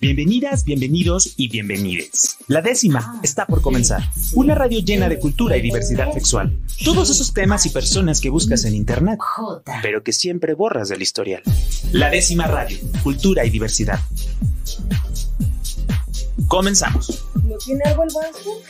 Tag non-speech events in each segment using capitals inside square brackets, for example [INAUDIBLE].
Bienvenidas, bienvenidos y bienvenides. La décima está por comenzar. Una radio llena de cultura y diversidad sexual. Todos esos temas y personas que buscas en internet, pero que siempre borras del historial. La décima radio, cultura y diversidad. Comenzamos. ¿No tiene algo el vaso?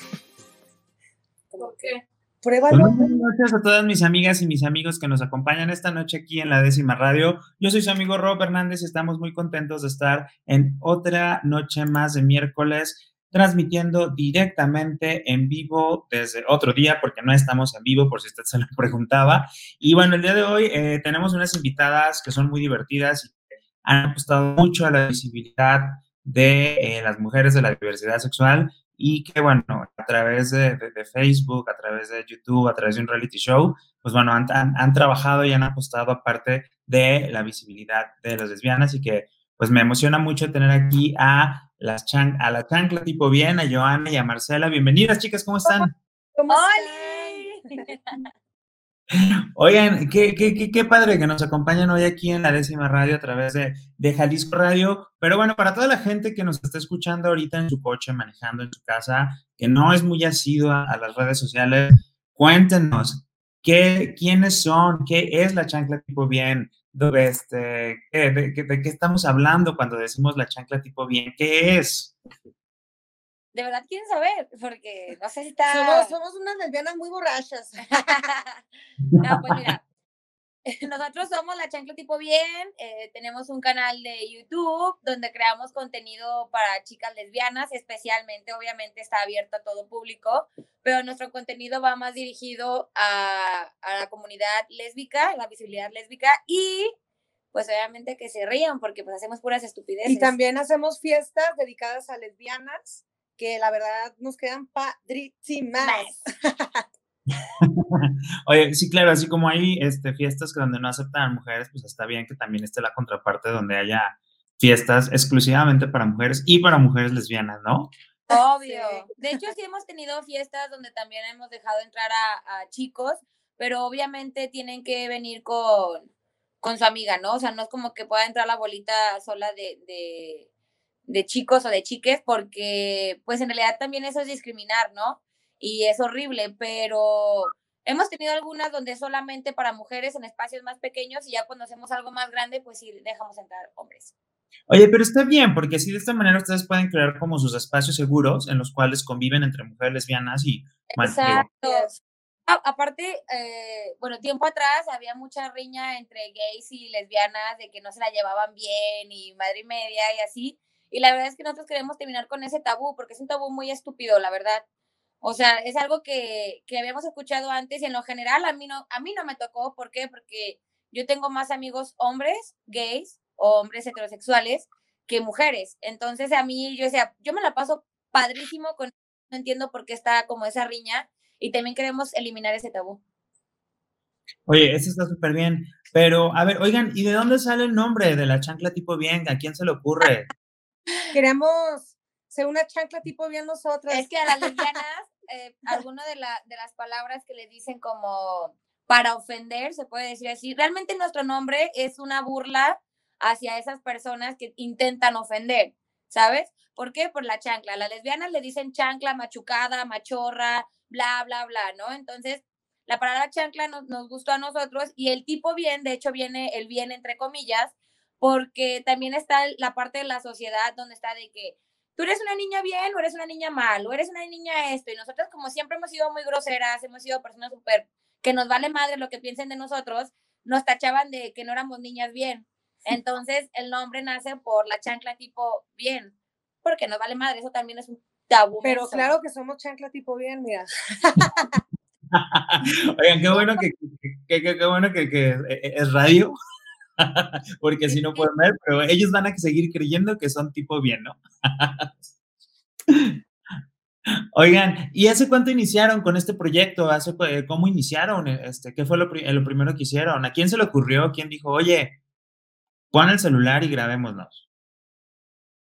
¿Por qué? Pruébalo. Pues buenas noches a todas mis amigas y mis amigos que nos acompañan esta noche aquí en la décima radio. Yo soy su amigo Rob Hernández y estamos muy contentos de estar en otra noche más de miércoles transmitiendo directamente en vivo desde otro día, porque no estamos en vivo, por si usted se lo [LAUGHS] preguntaba. Y bueno, el día de hoy eh, tenemos unas invitadas que son muy divertidas y que han apostado mucho a la visibilidad de eh, las mujeres de la diversidad sexual y que, bueno, a través de, Facebook, a través de YouTube, a través de un reality show, pues bueno, han, han, trabajado y han apostado aparte de la visibilidad de las lesbianas y que pues me emociona mucho tener aquí a, las chan a la chancla tipo bien, a Joana y a Marcela. Bienvenidas, chicas, ¿cómo están? ¿Cómo [LAUGHS] [LAUGHS] Oigan, qué, padre que nos acompañan hoy aquí en la décima radio a través de, Jalisco Radio. Pero bueno, para toda la gente que nos está escuchando ahorita en su coche, manejando en su casa, que no es muy asidua a las redes sociales, cuéntenos qué, quiénes son, qué es la chancla tipo bien, este, de, de, de qué estamos hablando cuando decimos la chancla tipo bien, qué es de verdad quieren saber, porque no sé si está. Somos, somos unas lesbianas muy borrachas. [LAUGHS] no, pues mira, [LAUGHS] nosotros somos la Chancla Tipo Bien, eh, tenemos un canal de YouTube donde creamos contenido para chicas lesbianas, especialmente, obviamente está abierto a todo público, pero nuestro contenido va más dirigido a, a la comunidad lésbica, la visibilidad lésbica y pues obviamente que se rían porque pues hacemos puras estupideces. Y también hacemos fiestas dedicadas a lesbianas que la verdad nos quedan padrísimas. [LAUGHS] Oye, sí, claro, así como hay este, fiestas que donde no aceptan mujeres, pues está bien que también esté la contraparte donde haya fiestas exclusivamente para mujeres y para mujeres lesbianas, ¿no? Obvio. [LAUGHS] De hecho, sí hemos tenido fiestas donde también hemos dejado entrar a, chicos, pero obviamente tienen que venir con, con su amiga, ¿no? O sea, no es como que pueda entrar la bolita sola de, de chicos o de chiques, porque pues en realidad también eso es discriminar, ¿no? Y es horrible, pero hemos tenido algunas donde solamente para mujeres en espacios más pequeños y ya cuando hacemos algo más grande, pues sí dejamos entrar hombres. Oye, pero está bien, porque así de esta manera ustedes pueden crear como sus espacios seguros en los cuales conviven entre mujeres lesbianas y... Exacto. aparte, eh, bueno, tiempo atrás había mucha riña entre gays y lesbianas de que no se la llevaban bien y madre y media y así. Y la verdad es que nosotros queremos terminar con ese tabú, porque es un tabú muy estúpido, la verdad. O sea, es algo que, que habíamos escuchado antes y en lo general a mí, no, a mí no me tocó. ¿Por qué? Porque yo tengo más amigos hombres, gays o hombres heterosexuales que mujeres. Entonces a mí yo decía, yo me la paso padrísimo con... No entiendo por qué está como esa riña y también queremos eliminar ese tabú. Oye, eso está súper bien. Pero, a ver, oigan, ¿y de dónde sale el nombre de la chancla tipo bien? ¿A quién se le ocurre? Queremos ser una chancla tipo bien nosotras. Es que a las lesbianas, [LAUGHS] eh, alguna de, la, de las palabras que le dicen como para ofender, se puede decir así, realmente nuestro nombre es una burla hacia esas personas que intentan ofender, ¿sabes? ¿Por qué? Por la chancla. A las lesbianas le dicen chancla, machucada, machorra, bla, bla, bla, ¿no? Entonces, la palabra chancla nos, nos gustó a nosotros y el tipo bien, de hecho viene el bien entre comillas, porque también está la parte de la sociedad donde está de que tú eres una niña bien o eres una niña mal, o eres una niña esto, y nosotros como siempre hemos sido muy groseras, hemos sido personas súper, que nos vale madre lo que piensen de nosotros, nos tachaban de que no éramos niñas bien. Entonces el nombre nace por la chancla tipo bien, porque nos vale madre, eso también es un tabú. Pero claro que somos chancla tipo bien, mira. [LAUGHS] Oigan, qué bueno que, qué bueno que, que es radio [LAUGHS] porque si no pueden ver, pero ellos van a seguir creyendo que son tipo bien, ¿no? [LAUGHS] Oigan, ¿y hace cuánto iniciaron con este proyecto? ¿Hace, ¿Cómo iniciaron? Este, ¿Qué fue lo, lo, primero que hicieron? ¿A quién se le ocurrió? ¿Quién dijo, oye, pon el celular y grabémonos?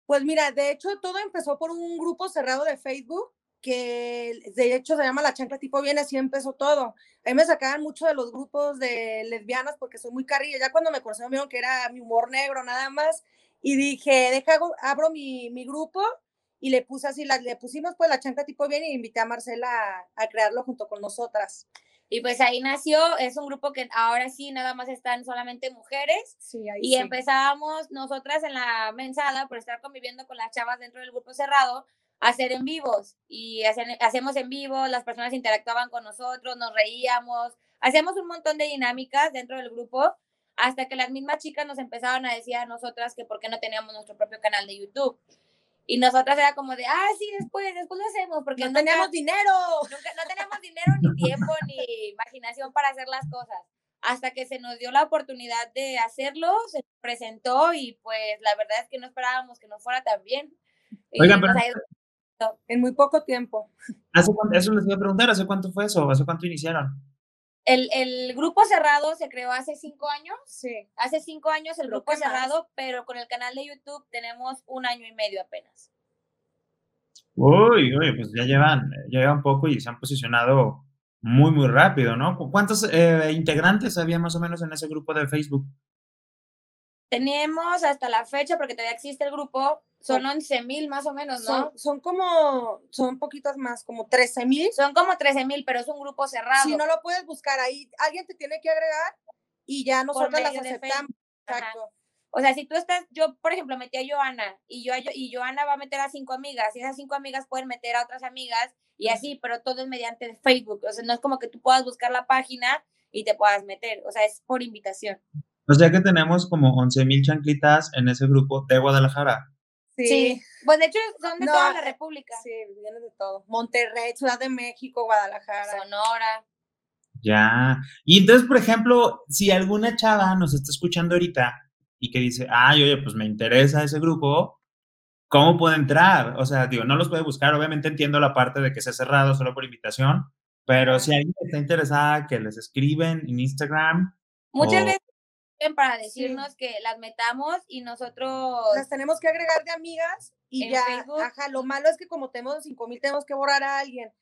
Pues mira, de hecho todo empezó por un grupo cerrado de Facebook que de hecho se llama La Chancla Tipo Bien, así empezó todo. A mí me sacaban mucho de los grupos de lesbianas porque soy muy carrilla. Ya cuando me conocieron vieron que era mi humor negro nada más Y dije, deja, abro mi, mi grupo y le puse así, la, le pusimos pues la chancla tipo bien y invité a Marcela a, a crearlo junto con nosotras. Y pues ahí nació, es un grupo que ahora sí nada más están solamente mujeres. Sí, ahí y sí. empezábamos nosotras en la mensada, por estar conviviendo con las chavas dentro del grupo cerrado, hacer en vivos. Y hacer, hacemos en vivo, las personas interactuaban con nosotros, nos reíamos, hacíamos un montón de dinámicas dentro del grupo, hasta que las mismas chicas nos empezaron a decir a nosotras que por qué no teníamos nuestro propio canal de YouTube. Y nosotras era como de, ah, sí, después, después lo hacemos, porque no nunca- teníamos dinero. nunca- no teníamos dinero, ni tiempo, ni imaginación para hacer las cosas. Hasta que se nos dio la oportunidad de hacerlo, se presentó y pues la verdad es que no esperábamos que nos fuera tan bien. Oigan, pero- En muy poco tiempo. ¿Hace cuánto- eso les iba a preguntar, ¿hace cuánto fue eso? ¿Hace cuánto iniciaron? el, el grupo cerrado se creó hace cinco años. Sí. Hace cinco años el grupo más. cerrado, pero con el canal de YouTube tenemos un año y medio apenas. Uy, uy, pues ya llevan, ya llevan poco y se han posicionado muy, muy rápido, ¿no? ¿Cu- ¿Cuántos eh, integrantes había más o menos en ese grupo de Facebook? Tenemos hasta la fecha, porque todavía existe el grupo, son 11 mil más o menos, ¿no? Son, son como, son poquitos más, como 13 mil. Son como 13 mil, pero es un grupo cerrado. Si no lo puedes buscar ahí, alguien te tiene que agregar y ya nosotros las aceptamos. Exacto. O sea, si tú estás, yo por ejemplo metí a Joana y yo y Joana va a meter a cinco amigas y esas cinco amigas pueden meter a otras amigas y así, pero todo es mediante Facebook. O sea, no es como que tú puedas buscar la página y te puedas meter. O sea, es por invitación. O sea que tenemos como 11 mil chanclitas en ese grupo de Guadalajara. Sí. Pues de hecho son de No, toda la eh, República. Sí, vienen de todo. Monterrey, Ciudad de México, Guadalajara. Sonora. Ya. Y entonces, por ejemplo, si alguna chava nos está escuchando ahorita y que dice, ay, oye, pues me interesa ese grupo, ¿cómo puede entrar? O sea, digo, no los puede buscar. Obviamente entiendo la parte de que sea cerrado solo por invitación, pero si alguien está interesada, que les escriben en Instagram. Muchas o- veces para decirnos que las metamos y nosotros Las tenemos que agregar de amigas y ya. Facebook. Ajá, lo malo es que como tenemos 5 mil, tenemos que borrar a alguien.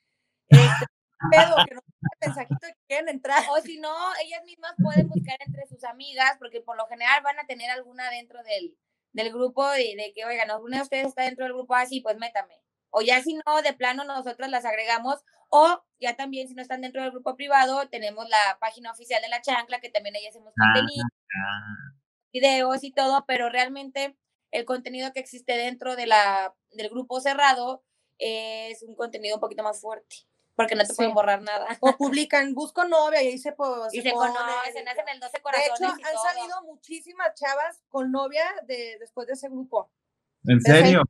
Este, [LAUGHS] pedo, que nos mande mensajito de que quieren entrar. O si no, ellas mismas pueden buscar entre sus amigas, porque por lo general van a tener alguna dentro del, del grupo de, de que, oigan, alguna de ustedes está dentro del grupo así, pues métame. O ya si no, de plano nosotros las agregamos. O ya también, si no están dentro del grupo privado, tenemos la página oficial de la chancla, que también ahí hacemos Ah, contenido, ah, videos y todo, pero realmente el contenido que existe dentro de la, del grupo cerrado es un contenido un poquito más fuerte, porque no te Sí. pueden borrar nada. O [LAUGHS] publican, busco novia y ahí se, po- Y se se ponen, conocen, hacen el 12 De corazones. hecho, y han todo. salido muchísimas chavas con novia de, después de ese grupo. ¿En Pero serio?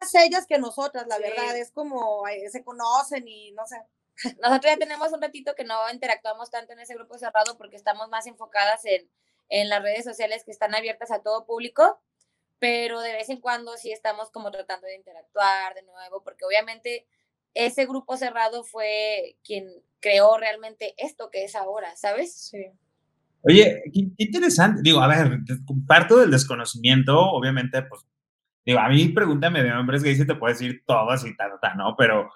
Más ellas que nosotras, la Sí. verdad. Es como eh, se conocen y no sé. Nosotros ya tenemos un ratito que no interactuamos tanto en ese grupo cerrado porque estamos más enfocadas en, en las redes sociales que están abiertas a todo público, pero de vez en cuando sí estamos como tratando de interactuar de nuevo, porque obviamente ese grupo cerrado fue quien creó realmente esto que es ahora, ¿sabes? Sí. Oye, qué, interesante. Digo, a ver, parto del desconocimiento, obviamente, pues, digo, a mí pregúntame de hombres gays y te puedo decir todo así, tal, tal, ¿no? Pero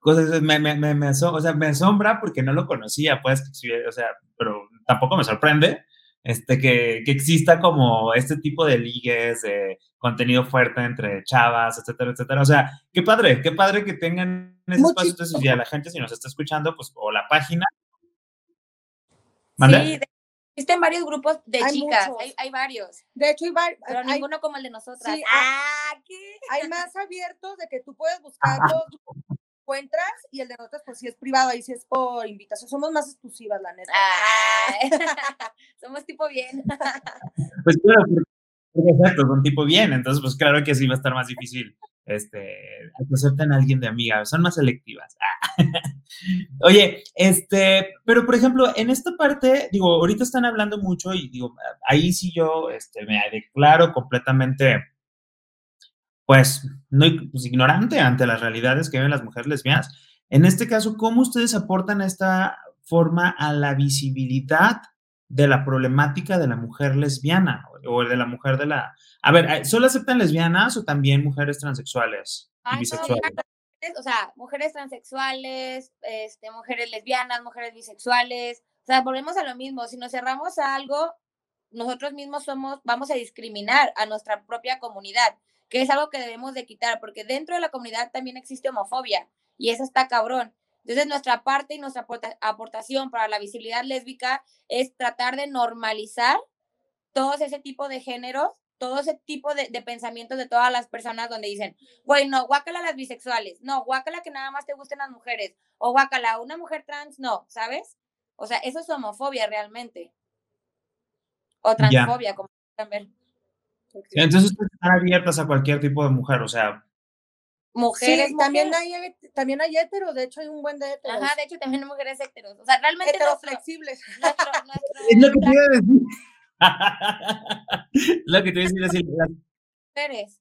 cosas, me, me, me, me aso- o sea, me asombra porque no lo conocía, pues, o sea, pero tampoco me sorprende este, que, que exista como este tipo de ligues, de contenido fuerte entre chavas, etcétera, etcétera. O sea, qué padre, qué padre que tengan ese espacio. Entonces, si a la gente, si nos está escuchando, pues, o la página. ¿Mande? Sí, de- existen varios grupos de Hay chicas, hay, hay varios, De hecho, hay, var- pero hay- ninguno como el de nosotras. sí, ah, ¿qué? hay más abiertos de que tú puedes [LAUGHS] buscarlos, encuentras y el de nosotros, pues sí es privado, ahí sí es por invitación. Somos más exclusivas, la neta. Ah, [LAUGHS] [LAUGHS] somos tipo bien. [LAUGHS] Pues claro, exacto, son tipo bien, entonces pues claro que sí va a estar más difícil este, que acepten a alguien de amiga, son más selectivas. Ah. Oye, este, pero por ejemplo, en esta parte, digo, ahorita están hablando mucho y digo, ahí sí yo este, me declaro completamente, pues, no, pues, ignorante ante las realidades que viven las mujeres lesbianas. En este caso, ¿cómo ustedes aportan esta forma a la visibilidad de la problemática de la mujer lesbiana o de la mujer de la... A ver, eh, ¿solo aceptan lesbianas o también mujeres transexuales y Ay, no, bisexuales? o sea, mujeres transexuales, este, mujeres lesbianas, mujeres bisexuales, o sea, volvemos a lo mismo, si nos cerramos a algo, nosotros mismos somos, vamos a discriminar a nuestra propia comunidad, que es algo que debemos de quitar, porque dentro de la comunidad también existe homofobia y eso está cabrón. Entonces, nuestra parte y nuestra aportación para la visibilidad lésbica es tratar de normalizar todos ese tipo de géneros, todo ese tipo de, pensamientos de todas las personas donde dicen, güey, no, guácala las bisexuales, no, guácala que nada más te gusten las mujeres, o guácala una mujer trans, no, ¿sabes? O sea, eso es homofobia realmente. O transfobia, como también. Entonces, están abiertas a cualquier tipo de mujer, o sea, mujeres. Sí, también hay, también hay heteros, de hecho hay un buen de heteros. Ajá, de hecho también hay mujeres heteros. O sea, realmente. Heteroflexibles. Nuestro, es lo que te iba a decir. [LAUGHS] [LAUGHS] lo que te iba a decir. Mujeres.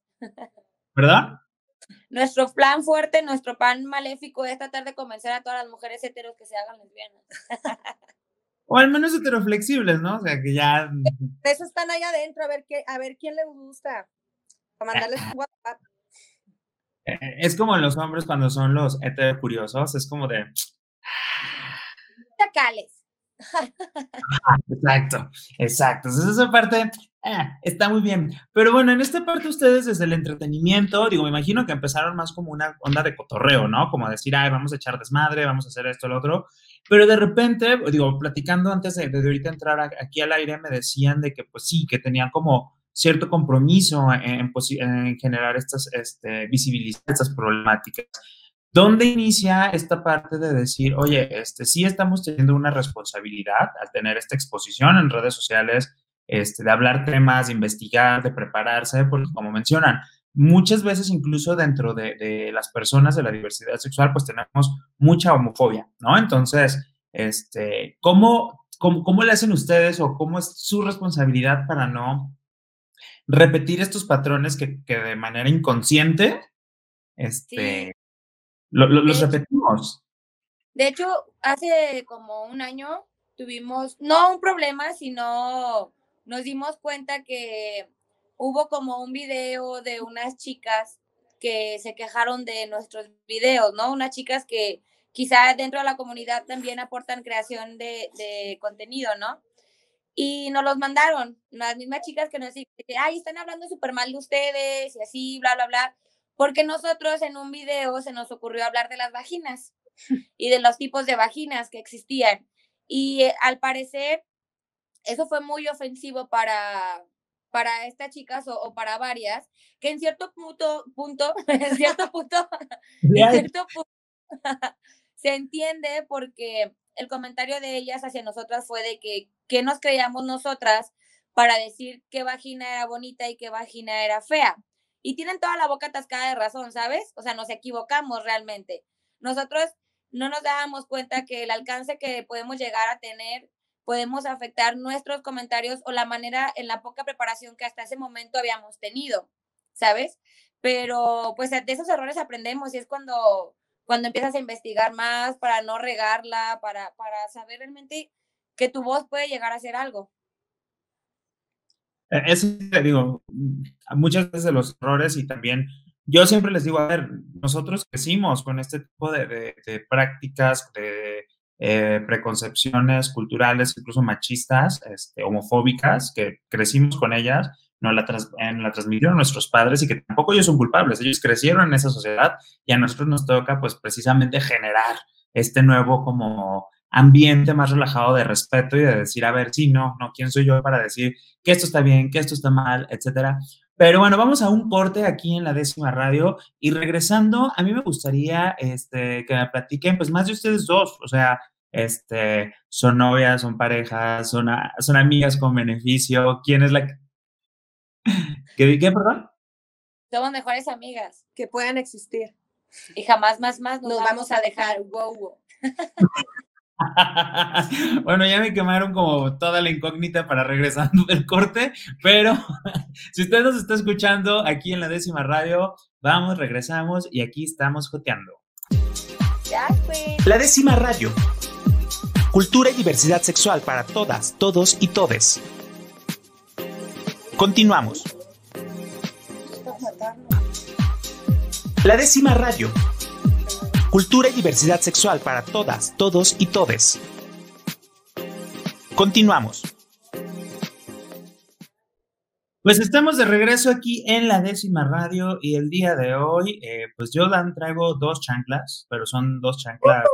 ¿Verdad? Nuestro plan fuerte, nuestro plan maléfico es tratar de convencer a todas las mujeres heteros que se hagan lesbianas. [LAUGHS] o al menos heteroflexibles, ¿no? O sea, que ya. Eso están ahí adentro, a ver, qué, a ver quién le gusta. Para mandarles un WhatsApp. Eh, es como los hombres cuando son los curiosos, es como de... Tacales. [LAUGHS] exacto, exacto. Entonces esa parte eh, está muy bien. Pero bueno, en esta parte ustedes desde el entretenimiento, digo, me imagino que empezaron más como una onda de cotorreo, ¿no? Como decir, ay, vamos a echar desmadre, vamos a hacer esto, lo otro. Pero de repente, digo, platicando antes de, de ahorita entrar aquí al aire, me decían de que pues sí, que tenían como cierto compromiso en, generar estas, este, visibilizar estas problemáticas. ¿Dónde inicia esta parte de decir, oye, este, sí estamos teniendo una responsabilidad al tener esta exposición en redes sociales, este, de hablar temas, de investigar, de prepararse, porque como mencionan, muchas veces incluso dentro de, de, las personas de la diversidad sexual, pues tenemos mucha homofobia, ¿no? Entonces, este, ¿cómo, cómo, cómo le hacen ustedes o cómo es su responsabilidad para no repetir estos patrones que, de manera inconsciente este, los repetimos. De hecho, hace como un año tuvimos, no un problema, sino nos dimos cuenta que hubo como un video de unas chicas que se quejaron de nuestros videos, ¿no? Unas chicas que quizá dentro de la comunidad también aportan creación de, de contenido, ¿no? y nos los mandaron, las mismas chicas que nos dicen, ay, están hablando súper mal de ustedes y así, bla, bla, bla, porque nosotros en un video se nos ocurrió hablar de las vaginas [LAUGHS] y de los tipos de vaginas que existían. Y eh, al parecer, eso fue muy ofensivo para, para estas chicas o, para varias, que en cierto punto, punto, [LAUGHS] en cierto punto, en cierto punto [LAUGHS] se entiende porque el comentario de ellas hacia nosotras fue de que, ¿qué nos creíamos nosotras para decir qué vagina era bonita y qué vagina era fea? Y tienen toda la boca atascada de razón, ¿sabes? O sea, nos equivocamos realmente. Nosotros no nos dábamos cuenta que el alcance que podemos llegar a tener podemos afectar nuestros comentarios o la manera en la poca preparación que hasta ese momento habíamos tenido, ¿sabes? Pero pues de esos errores aprendemos y es cuando cuando empiezas a investigar más para no regarla, para, para saber realmente que tu voz puede llegar a ser algo. E, eso digo, muchas veces de los errores y también yo siempre les digo, a ver, nosotros crecimos con este tipo de, de, prácticas, de eh, preconcepciones culturales, incluso machistas, este, homofóbicas, que crecimos con ellas no la, la transmitieron nuestros padres y que tampoco ellos son culpables, ellos crecieron en esa sociedad y a nosotros nos toca pues precisamente generar este nuevo como ambiente más relajado de respeto y de decir, a ver, sí, no, no, ¿quién soy yo para decir que esto está bien, que esto está mal, etcétera? Pero bueno, vamos a un corte aquí en la décima radio y regresando, a mí me gustaría este, que me platiquen pues más de ustedes dos, o sea, este, son novias, son parejas, son, son amigas con beneficio, ¿quién es la, [LAUGHS] ¿Qué, qué, perdón? Somos mejores amigas. Que puedan existir. Y jamás más más nos, vamos, a dejar. Wow, [LAUGHS] bueno, ya me quemaron como toda la incógnita para regresando del corte, pero [LAUGHS] si usted nos está escuchando aquí en la décima radio, vamos, regresamos y aquí estamos joteando. La décima radio. Cultura y diversidad sexual para todas, todos y todes. Continuamos. La décima radio. Cultura y diversidad sexual para todas, todos y todes. Continuamos. Pues estamos de regreso aquí en la décima radio y el día de hoy, eh, pues yo dan traigo dos chanclas, pero son dos chanclas.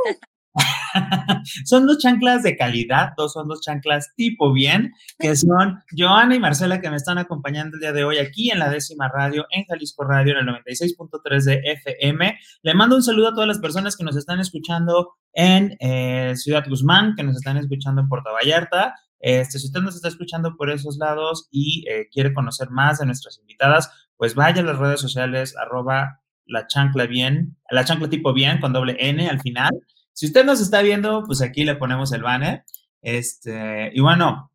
[LAUGHS] son dos chanclas de calidad, dos son dos chanclas tipo bien, que son Joana y Marcela que me están acompañando el día de hoy aquí en la décima radio, en Jalisco Radio, en el 96.3 de FM. Le mando un saludo a todas las personas que nos están escuchando en eh, Ciudad Guzmán, que nos están escuchando en Puerto Vallarta, este, si usted nos está escuchando por esos lados y eh, quiere conocer más de nuestras invitadas, pues vaya a las redes sociales, arroba la chancla bien, la chancla tipo bien con doble N al final. Si usted nos está viendo, pues aquí le ponemos el banner. Este, y bueno,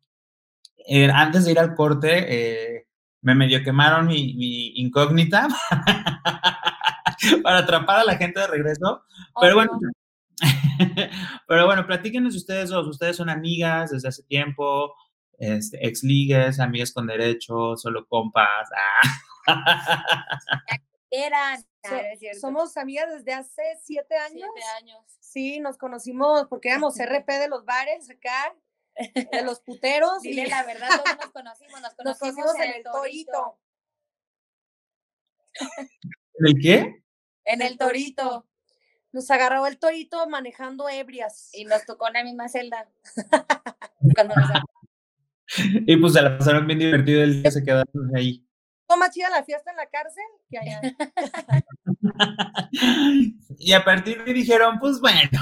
eh, antes de ir al corte, eh, me medio quemaron mi, mi incógnita [LAUGHS] para atrapar a la gente de regreso. Pero bueno, [LAUGHS] Pero bueno, platíquenos ustedes dos. Ustedes son amigas desde hace tiempo, este, ex ligues, amigas con derechos, solo compas. [LAUGHS] Eran. somos amigas desde hace siete años. Siete años. Sí, nos conocimos porque éramos RP de los bares acá, de los puteros. Dile y la verdad, ¿dónde nos conocimos? Nos [LAUGHS] nos conocimos, conocimos en el torito. ¿En el qué? En el torito. Nos agarró el torito manejando ebrias. Y nos tocó en la misma celda. [LAUGHS] Cuando nos [LAUGHS] Y pues se la pasaron bien divertido el día se quedaron ahí. Fue más chida la fiesta en la cárcel que allá. [LAUGHS] y a partir de ahí dijeron, pues bueno.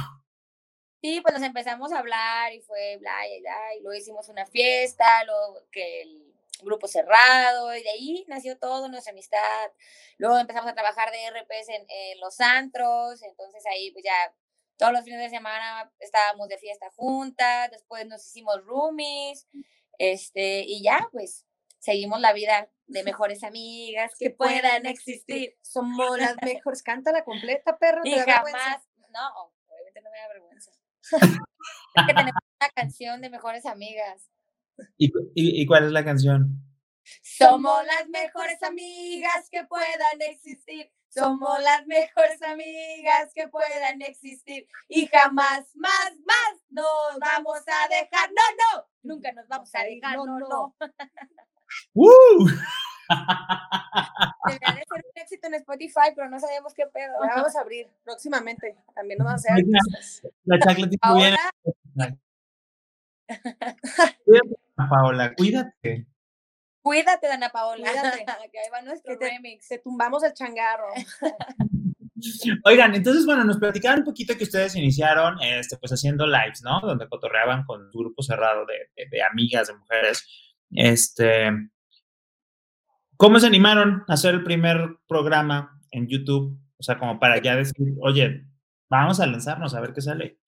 Sí, pues nos empezamos a hablar y fue bla, bla, bla, y luego hicimos una fiesta, luego que el grupo cerrado, y de ahí nació todo nuestra amistad. Luego empezamos a trabajar de RPs en, en los antros, entonces ahí pues ya todos los fines de semana estábamos de fiesta juntas, después nos hicimos roomies, este, y ya pues seguimos la vida de mejores amigas que puedan existir. Somos las [LAUGHS] mejores. Cántala completa, perro. Y te da vergüenza. jamás, no, obviamente no me da vergüenza. [LAUGHS] Es que tenemos una canción de mejores amigas. ¿Y, y, y cuál es la canción? Somos las mejores amigas que puedan existir. Somos las mejores amigas que puedan existir. Y jamás más, más nos vamos a dejar. No, no, nunca nos vamos a dejar. No, no. [LAUGHS] ¡Uh! Debería de ser un éxito en Spotify, pero no sabemos qué pedo. Vamos a abrir próximamente. También nos vamos a hacer artistas. La chancla tipo bien. Cuídate, [LAUGHS] Paola, cuídate. cuídate, Dana Paola. Cuídate. [LAUGHS] que ahí va nuestro Que te- remix. Te tumbamos el changarro. [LAUGHS] Oigan, entonces, bueno, nos platicaron un poquito que ustedes iniciaron, este, pues haciendo lives, ¿no? Donde cotorreaban con su grupo cerrado de, de- de amigas, de mujeres. Este, ¿cómo se animaron a hacer el primer programa en YouTube? O sea, como para ya decir, oye, vamos a lanzarnos a ver qué sale.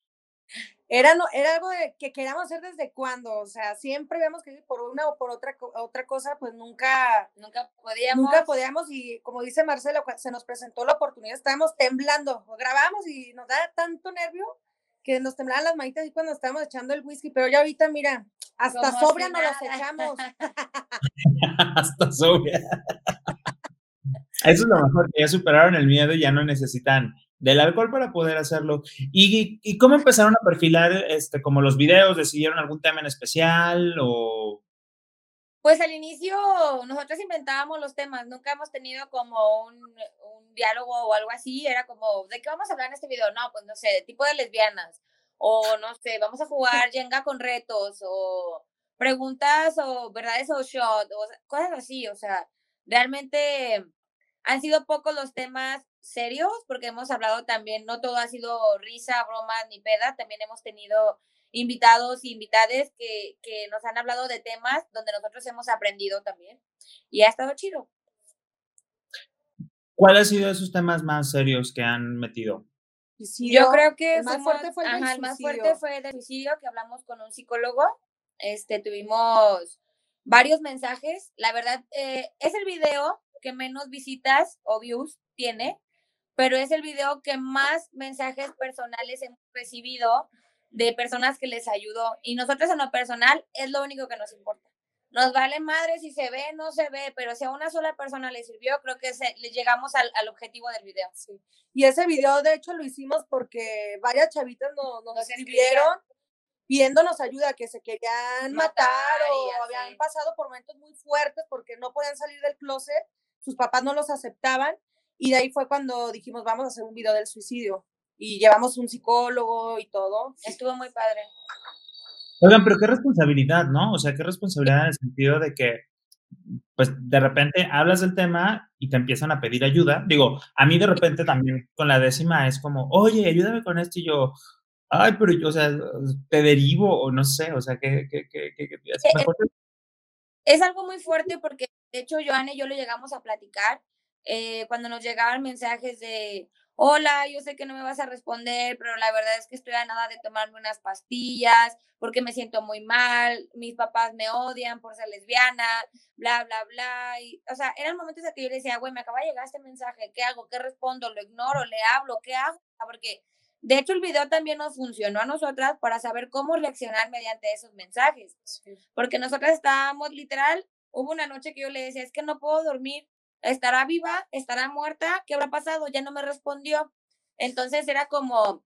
Era, no, era algo de, que queríamos hacer desde cuándo. O sea, siempre vemos que por una o por otra, otra cosa, pues nunca, Nunca podíamos. nunca podíamos. Y como dice Marcelo, se nos presentó la oportunidad, estábamos temblando. Grabamos y nos da tanto nervio que nos temblaban las manitas y cuando estábamos echando el whisky. Pero ya ahorita, mira, hasta Como sobria nos los echamos. [LAUGHS] [LAUGHS] Hasta sobria. Eso es lo mejor, que ya superaron el miedo y ya no necesitan del alcohol para poder hacerlo. ¿Y, y cómo empezaron a perfilar este, como los videos? ¿Decidieron algún tema en especial o...? Pues al inicio nosotros inventábamos los temas, nunca hemos tenido como un, un diálogo o algo así, era como, ¿de qué vamos a hablar en este video? No, pues no sé, de tipo de lesbianas, o no sé, vamos a jugar Jenga con retos, o preguntas o verdades o shot, o cosas así, o sea, realmente han sido pocos los temas serios, porque hemos hablado también, no todo ha sido risa, bromas ni peda, también hemos tenido invitados y invitades que, que nos han hablado de temas donde nosotros hemos aprendido también. Y ha estado chido. ¿Cuál ha sido esos temas más serios que han metido? Yo creo que el más fuerte fue el ajá, el más fuerte suicidio. fue el del suicidio, que hablamos con un psicólogo. Este, tuvimos varios mensajes. La verdad, eh, es el video que menos visitas o views tiene, pero es el video que más mensajes personales hemos recibido de personas que les ayudó. Y nosotros en lo personal es lo único que nos importa. Nos vale madre si se ve, no se ve, pero si a una sola persona le sirvió, creo que se, le llegamos al, al objetivo del video. Y ese video, de hecho, lo hicimos porque varias chavitas no- nos, Nos escribieron pidiéndonos ayuda, que se querían matar, o habían pasado por momentos muy fuertes porque no podían salir del closet, sus papás no los aceptaban y de ahí fue cuando dijimos, vamos a hacer un video del suicidio y llevamos un psicólogo y todo. Estuvo muy padre. Oigan, pero qué responsabilidad, ¿no? O sea, qué responsabilidad en el sentido de que, pues, de repente hablas del tema y te empiezan a pedir ayuda. Digo, a mí de repente también con la décima es como, oye, ayúdame con esto y yo, ay, pero yo, o sea, te derivo o no sé, o sea, que, que, que, que, es, es algo muy fuerte porque, de hecho, Joana y yo lo llegamos a platicar eh, cuando nos llegaban mensajes de, hola, yo sé que no me vas a responder, pero la verdad es que estoy a nada de tomarme unas pastillas porque me siento muy mal, mis papás me odian por ser lesbiana, bla, bla, bla. Y, o sea, eran momentos en que yo le decía, güey, me acaba de llegar este mensaje, ¿qué hago? ¿Qué respondo? ¿Lo ignoro? ¿Le hablo? ¿Qué hago? Porque, de hecho, el video también nos funcionó a nosotras para saber cómo reaccionar mediante esos mensajes. Porque nosotras estábamos literal, hubo una noche que yo le decía, es que no puedo dormir ¿Estará viva? ¿Estará muerta? ¿Qué habrá pasado? Ya no me respondió. Entonces era como,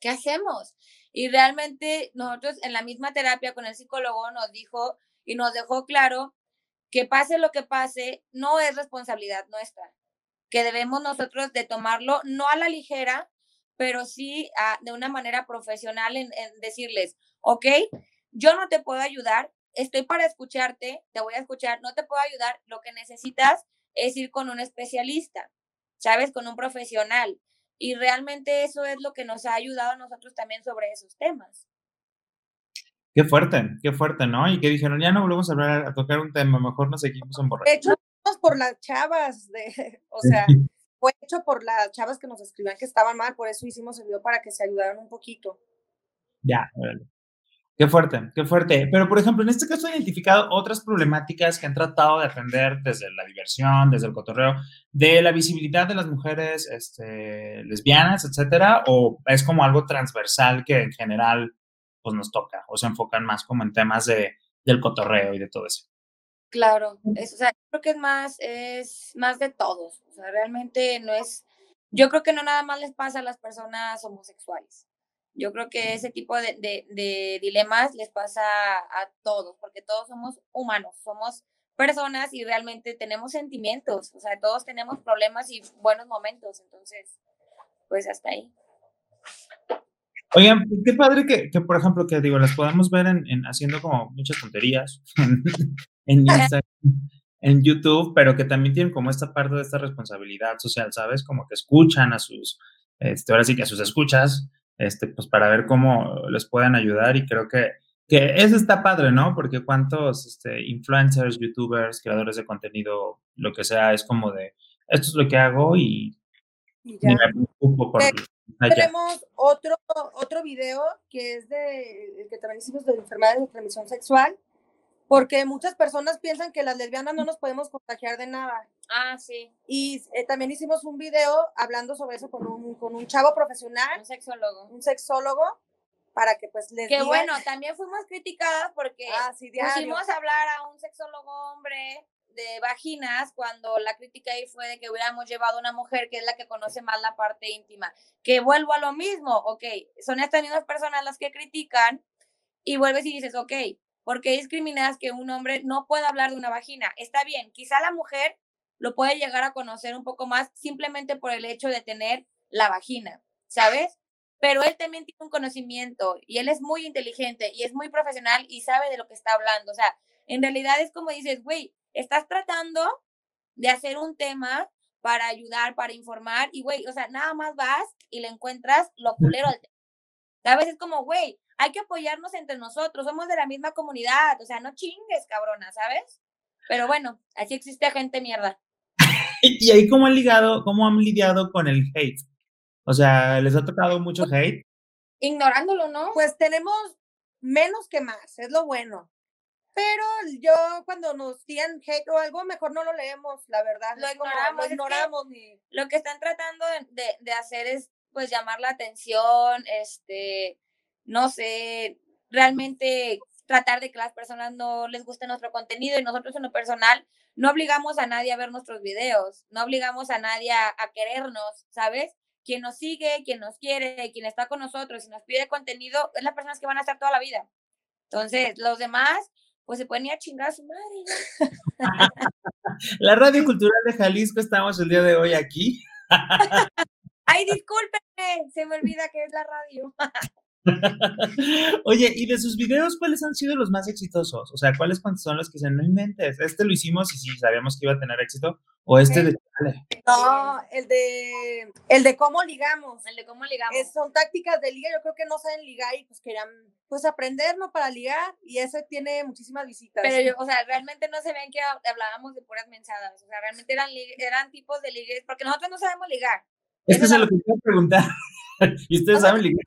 ¿qué hacemos? Y realmente nosotros en la misma terapia con el psicólogo nos dijo y nos dejó claro que pase lo que pase, no es responsabilidad nuestra, que debemos nosotros de tomarlo no a la ligera, pero sí de una manera profesional en, decirles, ok, yo no te puedo ayudar, estoy para escucharte, te voy a escuchar, no te puedo ayudar, lo que necesitas es ir con un especialista, ¿sabes? Con un profesional. Y realmente eso es lo que nos ha ayudado a nosotros también sobre esos temas. Qué fuerte, qué fuerte, ¿no? Y que dijeron, ya no volvemos a hablar, a tocar un tema, mejor nos seguimos en De hecho, por las chavas, de, [LAUGHS] o sea, fue hecho por las chavas que nos escribían que estaban mal, por eso hicimos el video para que se ayudaran un poquito. Ya, Qué fuerte, qué fuerte. Pero, por ejemplo, en este caso he identificado otras problemáticas que han tratado de atender desde la diversión, desde el cotorreo, de la visibilidad de las mujeres este, lesbianas, etcétera, o es como algo transversal que en general pues nos toca, o se enfocan más como en temas de, del cotorreo y de todo eso. Claro, es, o sea, creo que es más, es más de todos. O sea, realmente no es, yo creo que no nada más les pasa a las personas homosexuales. Yo creo que ese tipo de, de, dilemas les pasa a todos, porque todos somos humanos, somos personas y realmente tenemos sentimientos, o sea, todos tenemos problemas y buenos momentos, entonces, pues hasta ahí. Oigan, pues, qué padre que, que, por ejemplo, que digo, las podemos ver en, en haciendo como muchas tonterías [LAUGHS] en, Instagram, en YouTube, pero que también tienen como esta parte de esta responsabilidad social, ¿sabes? Como que escuchan a sus, este, ahora sí que a sus escuchas, este, pues para ver cómo les pueden ayudar y creo que, que eso está padre, ¿no? Porque cuántos este, influencers, youtubers, creadores de contenido, lo que sea, es como de, esto es lo que hago y, me preocupo por... tenemos otro, otro video que es de, que también hicimos de enfermedades de transmisión sexual, porque muchas personas piensan que las lesbianas no nos podemos contagiar de nada. Ah, sí. Y eh, también hicimos un video hablando sobre eso con un, con un chavo profesional. Un sexólogo. Un sexólogo, para que pues les Qué bueno, también fuimos criticadas porque ah, sí, pusimos a hablar a un sexólogo hombre de vaginas cuando la crítica ahí fue de que hubiéramos llevado a una mujer que es la que conoce más la parte íntima. Que vuelvo a lo mismo, ok, son estas mismas personas las que critican y vuelves y dices, ok, ¿por qué discriminas que un hombre no pueda hablar de una vagina? Está bien, quizá la mujer lo puede llegar a conocer un poco más simplemente por el hecho de tener la vagina, ¿sabes? Pero él también tiene un conocimiento y él es muy inteligente y es muy profesional y sabe de lo que está hablando. O sea, en realidad es como dices, güey, estás tratando de hacer un tema para ayudar, para informar y, güey, o sea, nada más vas y le encuentras lo culero al tema. ¿Sabes? Es como, güey, hay que apoyarnos entre nosotros, somos de la misma comunidad, o sea, no chingues, cabrona, ¿sabes? Pero bueno, así existe gente mierda. [LAUGHS] y ahí cómo han ligado, cómo han lidiado con el hate. O sea, ¿les ha tocado mucho hate? Ignorándolo, ¿no? Pues tenemos menos que más, es lo bueno. Pero yo cuando nos tiran hate o algo, mejor no lo leemos, la verdad. Lo ignoramos. lo ignoramos. Lo que están tratando de, de, hacer es pues llamar la atención, este, no sé, realmente tratar de que las personas no les guste nuestro contenido y nosotros en lo personal no obligamos a nadie a ver nuestros videos, no obligamos a nadie a, querernos, ¿sabes? quien nos sigue, quien nos quiere, quien está con nosotros y nos pide contenido, es las personas que van a estar toda la vida. Entonces, los demás, pues se pueden ir a chingar a su madre. la Radio Cultural de Jalisco, estamos el día de hoy aquí. [LAUGHS] Ay, discúlpenme, se me olvida que es la radio. [LAUGHS] Oye, y de sus videos, ¿cuáles han sido los más exitosos? O sea, ¿cuáles son los que se no inventes? Este lo hicimos y sí sabíamos que iba a tener éxito. O este de. No, el de. El de cómo ligamos. El de cómo ligamos. son tácticas de liga. Yo creo que no saben ligar y pues querían pues aprenderlo para ligar. Y ese tiene muchísimas visitas. Pero yo, o sea, realmente no se ven que hablábamos de puras mensadas. O sea, realmente eran, eran tipos de ligues. Porque nosotros no sabemos ligar. Es que se lo quería preguntar. [LAUGHS] y ustedes saben ligar.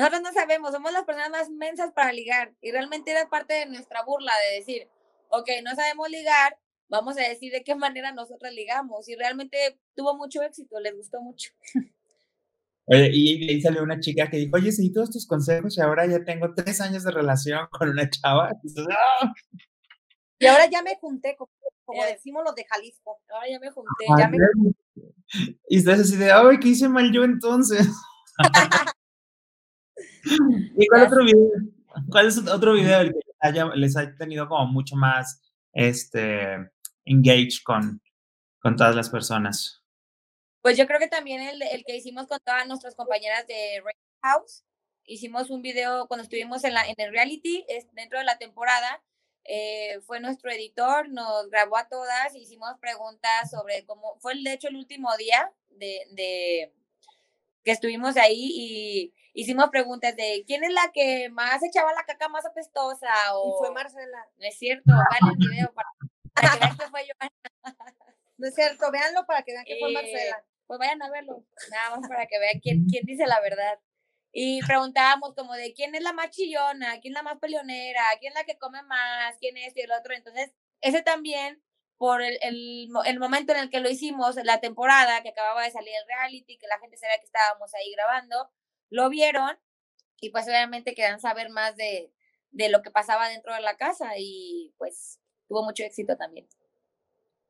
Nosotros no sabemos, somos las personas más mensas para ligar y realmente era parte de nuestra burla de decir, ok, no sabemos ligar, vamos a decir de qué [LAUGHS] manera nosotros ligamos y realmente tuvo mucho éxito, les gustó mucho. Oye, y ahí salió una chica que dijo, oye, seguí todos tus consejos y ahora ya tengo tres años de relación con una chava. Y, ahora ya me junté, como, decimos los de Jalisco, ahora ya me junté. ya me... Y estás así de, ay, ¿qué hice mal yo entonces? [LAUGHS] ¿Y cuál otro video? ¿Cuál es otro video el que haya, les ha tenido como mucho más este engage con, con todas las personas? Pues yo creo que también el, el que hicimos con todas nuestras compañeras de Red House. Hicimos un video cuando estuvimos en, la, en el reality, dentro de la temporada. Eh, fue nuestro editor, nos grabó a todas, hicimos preguntas sobre cómo, fue de hecho el último día de, de que estuvimos ahí y hicimos preguntas de quién es la que más echaba la caca más apestosa o... Y fue Marcela. No es cierto, vean el video para, [LAUGHS] que vean que fue yo. [LAUGHS] No es cierto, véanlo para que vean que fue Marcela. Eh, pues vayan a verlo, nada más para que vean quién, quién dice la verdad. Y preguntábamos como de quién es la más chillona, quién es la más peleonera, quién es la que come más, quién es y el otro. Entonces, ese también por el, el, el, momento en el que lo hicimos, la temporada que acababa de salir el reality, que la gente sabía que estábamos ahí grabando, lo vieron y pues obviamente querían saber más de, de lo que pasaba dentro de la casa y pues tuvo mucho éxito también.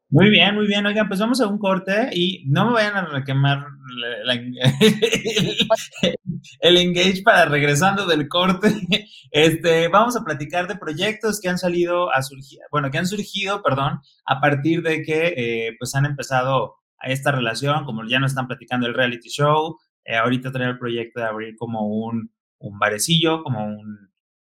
Muy bien, muy bien. Oigan, pues vamos a un corte y no me vayan a quemar el, engage para regresando del corte. [LAUGHS] Este, vamos a platicar de proyectos que han salido a surgir, bueno, que han surgido, perdón, a partir de que eh, pues han empezado a esta relación, como ya no están platicando el reality show. Eh, ahorita trae el proyecto de abrir como un, un barecillo, como un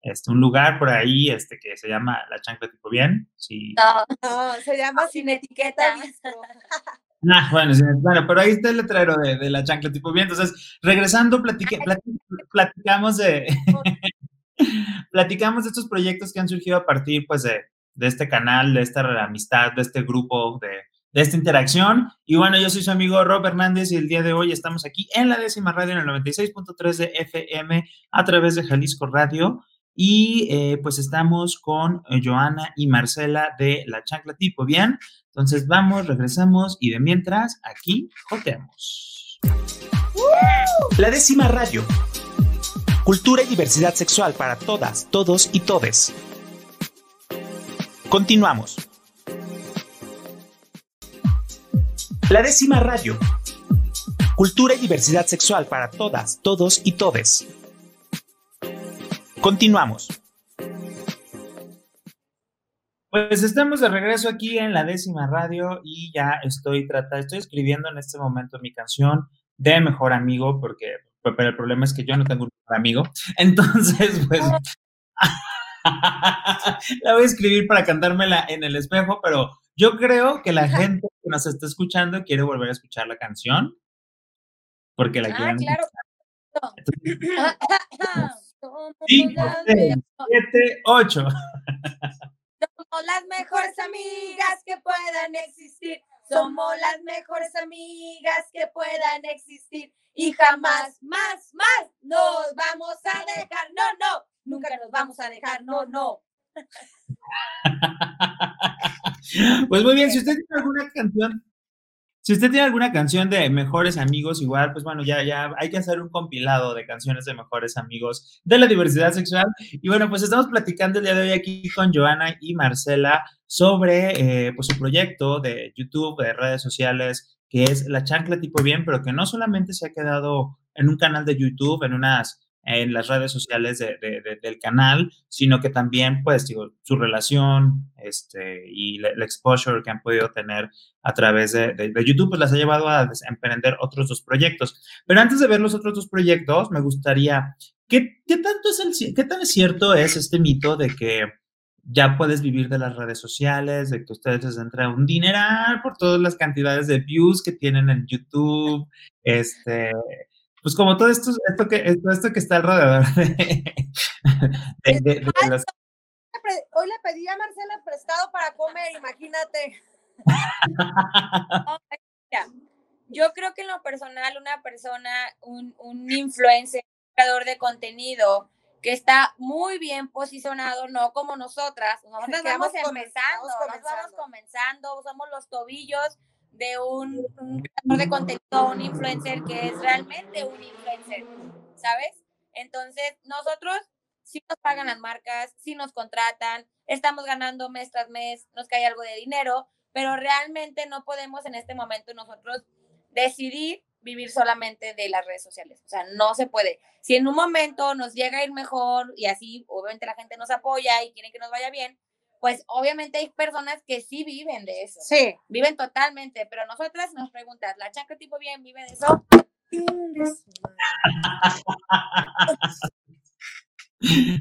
este, un lugar por ahí este, que se llama La Chancla Tipo Bien. Sí. No, se llama Sin Etiqueta [LAUGHS] Ah, bueno, bueno, pero ahí está el letrero de, de, La Chancla Tipo Bien. Entonces, regresando, platicamos de... [LAUGHS] platicamos de estos proyectos que han surgido a partir, pues, de, de este canal, de esta amistad, de este grupo, de, de esta interacción. Y bueno, yo soy su amigo Rob Hernández y el día de hoy estamos aquí en la décima radio en el 96.3 de FM a través de Jalisco Radio. Y eh, pues estamos con eh, Joana y Marcela de La Chancla Tipo, ¿bien? Entonces vamos, regresamos y de mientras, aquí joteamos. La décima radio. Cultura y diversidad sexual para todas, todos y todes. Continuamos. La décima radio. Cultura y diversidad sexual para todas, todos y todes. Continuamos. Pues estamos de regreso aquí en la décima radio y ya estoy tratando, estoy escribiendo en este momento mi canción de mejor amigo, porque pero el problema es que yo no tengo un mejor amigo. [LAUGHS] Entonces, pues [LAUGHS] la voy a escribir para cantármela en el espejo, pero yo creo que la gente que nos está escuchando quiere volver a escuchar la canción porque la ah, quieren. Claro. Cinco, seis, siete, ocho. Somos las mejores amigas que puedan existir. Somos las mejores amigas que puedan existir. Y jamás, más, más nos vamos a dejar. No, no. Nunca nos vamos a dejar. No, no. [LAUGHS] Pues muy bien, si usted tiene alguna canción si usted tiene alguna canción de mejores amigos, igual, pues bueno, ya, ya hay que hacer un compilado de canciones de mejores amigos de la diversidad sexual. Y bueno, pues estamos platicando el día de hoy aquí con Joana y Marcela sobre eh, pues su proyecto de YouTube, de redes sociales, que es La Chancla Tipo Bien, pero que no solamente se ha quedado en un canal de YouTube, en unas en las redes sociales del canal, sino que también, pues, digo, su relación este, y la, exposure que han podido tener a través de, YouTube, pues las ha llevado a emprender otros dos proyectos. Pero antes de ver los otros dos proyectos, me gustaría, ¿qué, qué tanto es el, qué tan cierto es este mito de que ya puedes vivir de las redes sociales, de que ustedes les entra un dineral por todas las cantidades de views que tienen en YouTube, este, pues como todo esto, esto que, esto que está alrededor de, Hoy le pedí a Marcela prestado para comer, imagínate. [LAUGHS] Yo creo que en lo personal, una persona, un, un influencer, creador de contenido, que está muy bien posicionado, no como nosotras. Nosotras vamos empezando, vamos vamos comenzando, usamos los tobillos de un, creador de contenido, un influencer que es realmente un influencer, ¿sabes? Entonces, nosotros sí nos pagan las marcas, sí nos contratan, estamos ganando mes tras mes, nos cae algo de dinero, pero realmente no podemos en este momento nosotros decidir vivir solamente de las redes sociales. O sea, no se puede. Si en un momento nos llega a ir mejor y así, obviamente la gente nos apoya y quiere que nos vaya bien, pues obviamente hay personas que sí viven de eso. Sí. Viven totalmente, pero nosotras nos preguntas, ¿la chancla tipo bien vive de eso?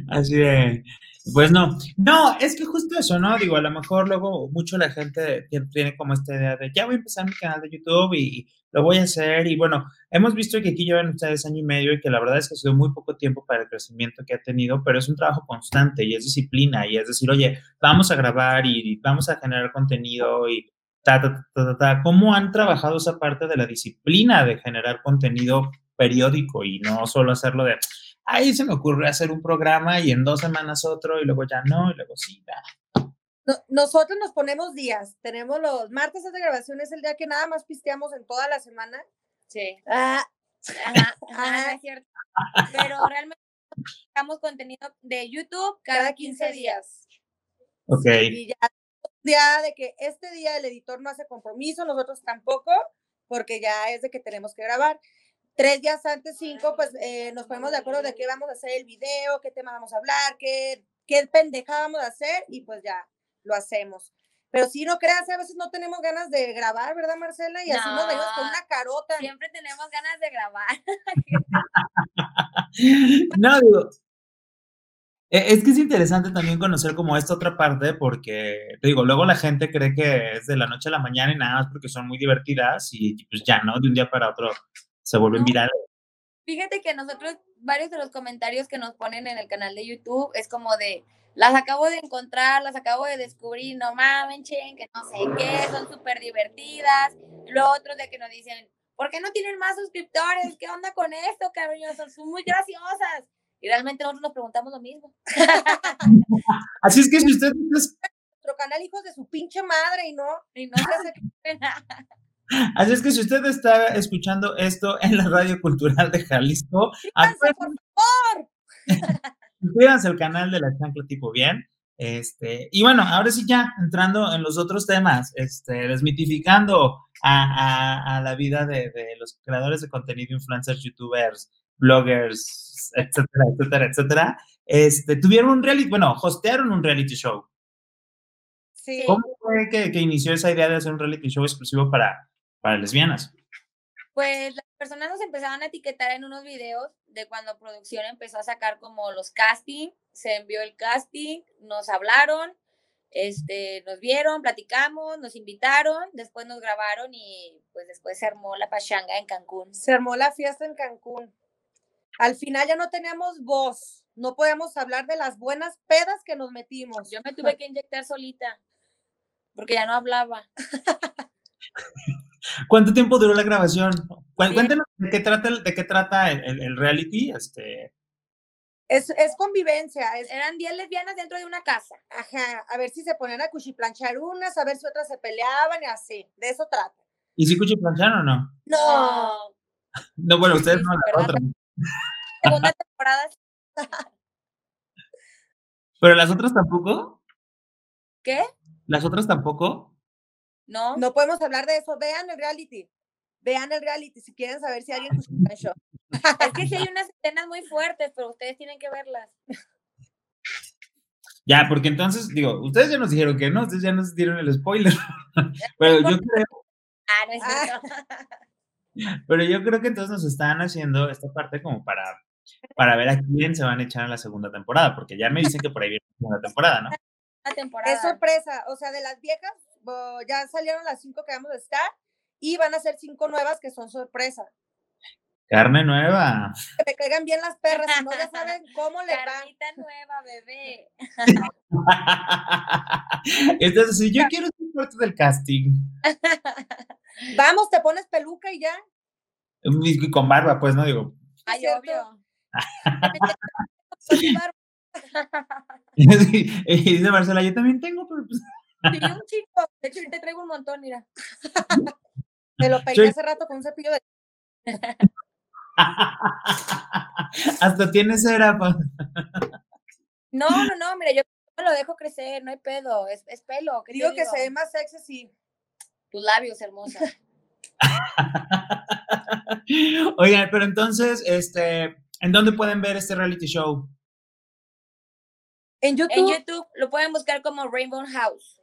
Así de, pues no, no, es que justo eso, ¿no? Digo, a lo mejor luego mucho la gente tiene como esta idea de, ya voy a empezar mi canal de YouTube y lo voy a hacer. Y bueno, hemos visto que aquí llevan ustedes año y medio y que la verdad es que ha sido muy poco tiempo para el crecimiento que ha tenido, pero es un trabajo constante y es disciplina y es decir, oye, vamos a grabar y, vamos a generar contenido y ta, ta, ta, ta, ¿Cómo han trabajado esa parte de la disciplina de generar contenido periódico y no solo hacerlo de ahí se me ocurre hacer un programa y en dos semanas otro y luego ya no, y luego sí, nosotros nos ponemos días. Tenemos los martes de grabación, es el día que nada más pisteamos en toda la semana. Sí. Ah, ajá, es cierto. Pero [LAUGHS] realmente sacamos contenido de YouTube cada, 15, días. Ok. Y ya, ya de que este día el editor no hace compromiso, nosotros tampoco, porque ya es de que tenemos que grabar tres días antes, cinco, pues eh, nos ponemos de acuerdo de qué vamos a hacer el video, qué tema vamos a hablar, qué, qué pendeja vamos a hacer y pues ya lo hacemos. Pero si no creas, a veces no tenemos ganas de grabar, ¿verdad, Marcela? Y así nos venimos con una carota. Siempre tenemos ganas de grabar. [LAUGHS] no, digo, e, es que es interesante también conocer como esta otra parte porque, te digo, luego la gente cree que es de la noche a la mañana y nada más porque son muy divertidas y pues ya, ¿no? De un día para otro se vuelven virales. Fíjate que nosotros, varios de los comentarios que nos ponen en el canal de YouTube es como de, las acabo de encontrar, las acabo de descubrir, no mames, que no sé qué, son súper divertidas. Lo otro de que nos dicen, ¿por qué no tienen más suscriptores? ¿Qué onda con esto, cabrón? Son muy graciosas. Y realmente nosotros nos preguntamos lo mismo. [LAUGHS] Así es que si usted... Nuestro canal, hijos de su pinche madre, y no, y no se Así es que si usted está escuchando esto en la Radio Cultural de Jalisco, por favor. [LAUGHS] suscríbanse al canal de la chancla tipo bien. Este, y bueno, ahora sí ya entrando en los otros temas, este, desmitificando a, a, la vida de, de, los creadores de contenido, influencers, youtubers, bloggers, etcétera, etcétera, etcétera. Este, tuvieron un reality, bueno, hostearon un reality show. Sí. ¿Cómo fue que, que inició esa idea de hacer un reality show exclusivo para, para lesbianas? Pues las personas nos empezaban a etiquetar en unos videos de cuando producción empezó a sacar como los casting, se envió el casting, nos hablaron, este, nos vieron, platicamos, nos invitaron, después nos grabaron y pues después se armó la pachanga en Cancún. Se armó la fiesta en Cancún. Al final ya no teníamos voz, no podíamos hablar de las buenas pedas que nos metimos. Yo me tuve que inyectar solita porque ya no hablaba. [LAUGHS] ¿Cuánto tiempo duró la grabación? Cuéntenos de qué trata, el, de qué trata el, reality. Este. Es, es convivencia. Eran 10 lesbianas dentro de una casa. Ajá, a ver si se ponían a cuchiplanchar unas, a ver si otras se peleaban y así. De eso trata. ¿Y si cuchiplancharon o no? No. [LAUGHS] No, bueno, ustedes no, la otra. [LAUGHS] Segunda temporada. [LAUGHS] ¿Pero las otras tampoco? ¿Qué? ¿Las otras tampoco? No. No podemos hablar de eso. Vean el reality. vean el reality si quieren saber si alguien en show. [LAUGHS] Es que sí hay unas escenas muy fuertes, pero ustedes tienen que verlas. Ya, porque entonces, digo, ustedes ya nos dijeron que no, ustedes ya nos dieron el spoiler. [LAUGHS] pero yo creo. Ah, no es cierto. [LAUGHS] Pero yo creo que entonces nos están haciendo esta parte como para, para ver a quién se van a echar en la segunda temporada, porque ya me dicen que por ahí viene la segunda temporada, ¿no? temporada. Es sorpresa, o sea, de las viejas, ya salieron las cinco que vamos a estar y van a ser cinco nuevas que son sorpresa. Carne nueva. Que me caigan bien las perras, no ya saben [LAUGHS] cómo le va. Carnita nueva, bebé. [LAUGHS] Entonces, si yo quiero ser parte del casting. [LAUGHS] Vamos, te pones peluca y ya. Y con barba, pues, ¿no? Digo. Ay, obvio. y dice Marcela, yo también tengo, pero pues. Sí, un chico. De hecho, te traigo un montón, mira. [LAUGHS] Me lo pegué hace rato con un cepillo de. [LAUGHS] Hasta tiene cera. no, no, no, mira, yo lo dejo crecer, no hay pedo, es, es pelo. Digo, que se ve más sexy, sí. Tus labios, hermosa. [LAUGHS] Oigan, pero entonces, este, ¿en dónde pueden ver este reality show? En YouTube. En YouTube lo pueden buscar como Rainbow House.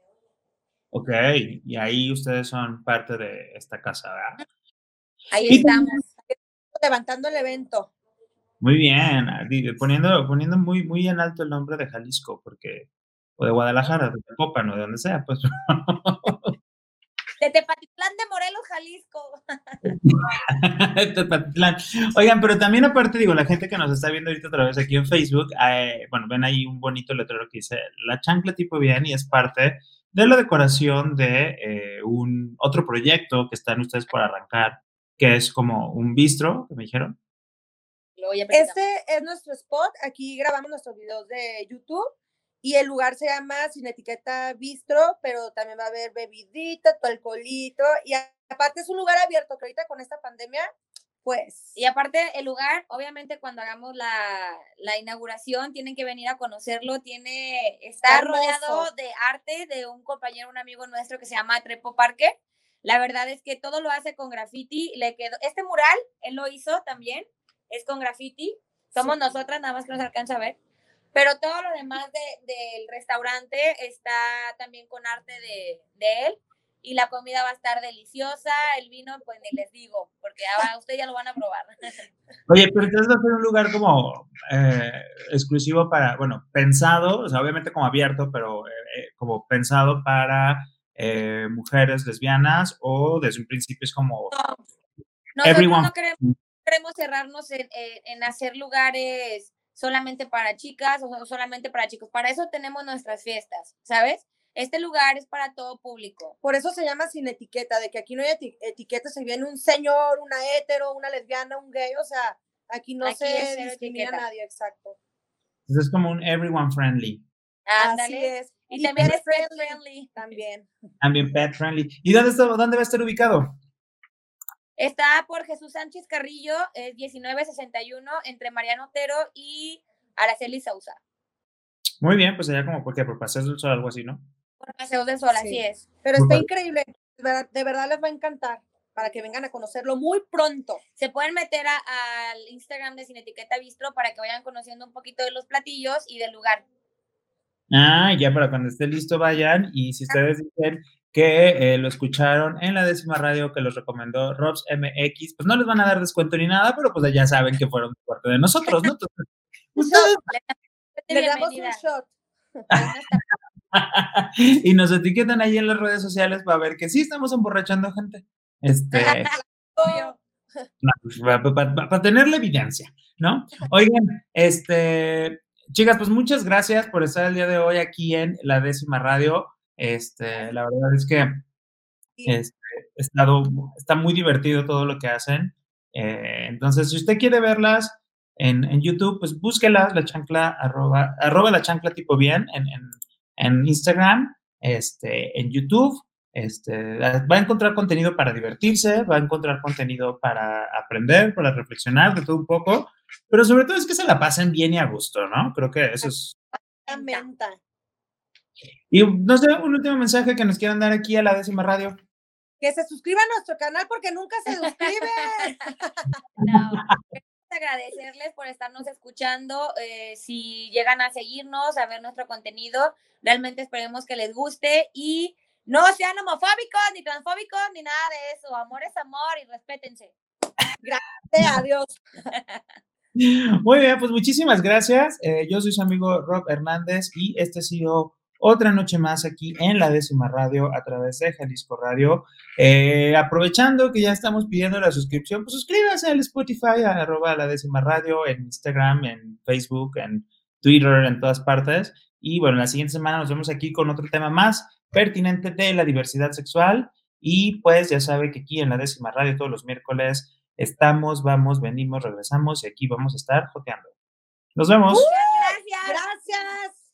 Ok, y ahí ustedes son parte de esta casa, ¿verdad? Ahí estamos. Levantando el evento. Muy bien, poniendo, poniendo muy, muy en alto el nombre de Jalisco, porque, o de Guadalajara, de no de donde sea, pues. [LAUGHS] De Tepatitlán de Morelos, Jalisco. [LAUGHS] Tepatitlán. Oigan, pero también aparte, digo, la gente que nos está viendo ahorita otra vez aquí en Facebook, eh, bueno, ven ahí un bonito letrero que dice La Chancla Tipo Bien y es parte de la decoración de eh, un otro proyecto que están ustedes por arrancar, que es como un bistro, que me dijeron. Este es nuestro spot, aquí grabamos nuestros videos de YouTube y el lugar se llama Sin Etiqueta Bistro, pero también va a haber bebidita, tu alcoholito. Y aparte es un lugar abierto que ahorita con esta pandemia, pues. Y aparte el lugar, obviamente cuando hagamos la, la inauguración, tienen que venir a conocerlo. Tiene, está rodeado de arte de un compañero, un amigo nuestro que se llama Trepo Parque. La verdad es que todo lo hace con graffiti. Le quedó, este mural, él lo hizo también, es con graffiti. Somos nosotras, nada más que nos alcanza a ver. Pero todo lo demás de, del restaurante está también con arte de, de, él. Y la comida va a estar deliciosa. El vino, pues ni les digo, porque a ustedes ya lo van a probar. [LAUGHS] Oye, pero entonces va a ser un lugar como eh, exclusivo para, bueno, pensado, o sea, obviamente como abierto, pero eh, eh, como pensado para mujeres lesbianas o desde un principio es como... No, nosotros no queremos, queremos cerrarnos en, en hacer lugares solamente para chicas o solamente para chicos. Para eso tenemos nuestras fiestas, ¿sabes? Este lugar es para todo público. Por eso se llama sin etiqueta, de que aquí no hay etiqueta, se viene un señor, una hetero, una lesbiana, un gay, o sea, aquí no se discrimina a nadie, exacto. Entonces es como un everyone friendly. Así es. Y, también es pet friendly. También. También pet friendly. ¿Y dónde, está, dónde va a estar ubicado? Está por Jesús Sánchez Carrillo, es 1961, entre Mariano Otero y Araceli Sousa. Muy bien, pues allá como porque por Paseos del Sol, algo así, ¿no? Por Paseos del Sol, así es. Pero está increíble, de verdad, les va a encantar para que vengan a conocerlo muy pronto. Se pueden meter al Instagram de Sin Etiqueta Bistro para que vayan conociendo un poquito de los platillos y del lugar. Ah, ya para cuando esté listo vayan y si ustedes dicen que eh, lo escucharon en la décima radio que los recomendó Robs MX, pues no les van a dar descuento ni nada, pero pues ya saben que fueron parte de nosotros, ¿no? [LAUGHS] ustedes... Le damos un shot. [LAUGHS] y nos etiquetan ahí en las redes sociales para ver que sí estamos emborrachando gente. Este. [LAUGHS] Pues, para, tener la evidencia, ¿no? Oigan, este, chicas, pues muchas gracias por estar el día de hoy aquí en la décima radio. Este, la verdad es que este, estado, está muy divertido todo lo que hacen. Eh, entonces, si usted quiere verlas en, en, YouTube, pues búsquelas, la chancla, arroba, arroba la chancla tipo bien en, en, en Instagram, este, en YouTube. Este, va a encontrar contenido para divertirse, va a encontrar contenido para aprender, para reflexionar de todo un poco, pero sobre todo es que se la pasen bien y a gusto, ¿no? Creo que eso es... Y no sé, un último mensaje que nos quieran dar aquí a la décima radio. que se suscriban a nuestro canal porque nunca se [LAUGHS] suscriben. No, [LAUGHS] agradecerles por estarnos escuchando. Eh, si llegan a seguirnos, a ver nuestro contenido, realmente esperemos que les guste y no sean homofóbicos, ni transfóbicos, ni nada de eso. Amor es amor y respétense. Gracias a Dios. Muy bien, pues muchísimas gracias. Eh, yo soy su amigo Rob Hernández y este ha sido otra noche más aquí en la décima radio a través de Jalisco Radio. Eh, aprovechando que ya estamos pidiendo la suscripción, pues suscríbanse al Spotify, a arroba la décima radio, en Instagram, en Facebook, en Twitter, en todas partes. Y bueno, la siguiente semana nos vemos aquí con otro tema más pertinente de la diversidad sexual. Y pues ya sabe que aquí en la décima radio todos los miércoles estamos, vamos, venimos, regresamos y aquí vamos a estar joteando. Nos vemos.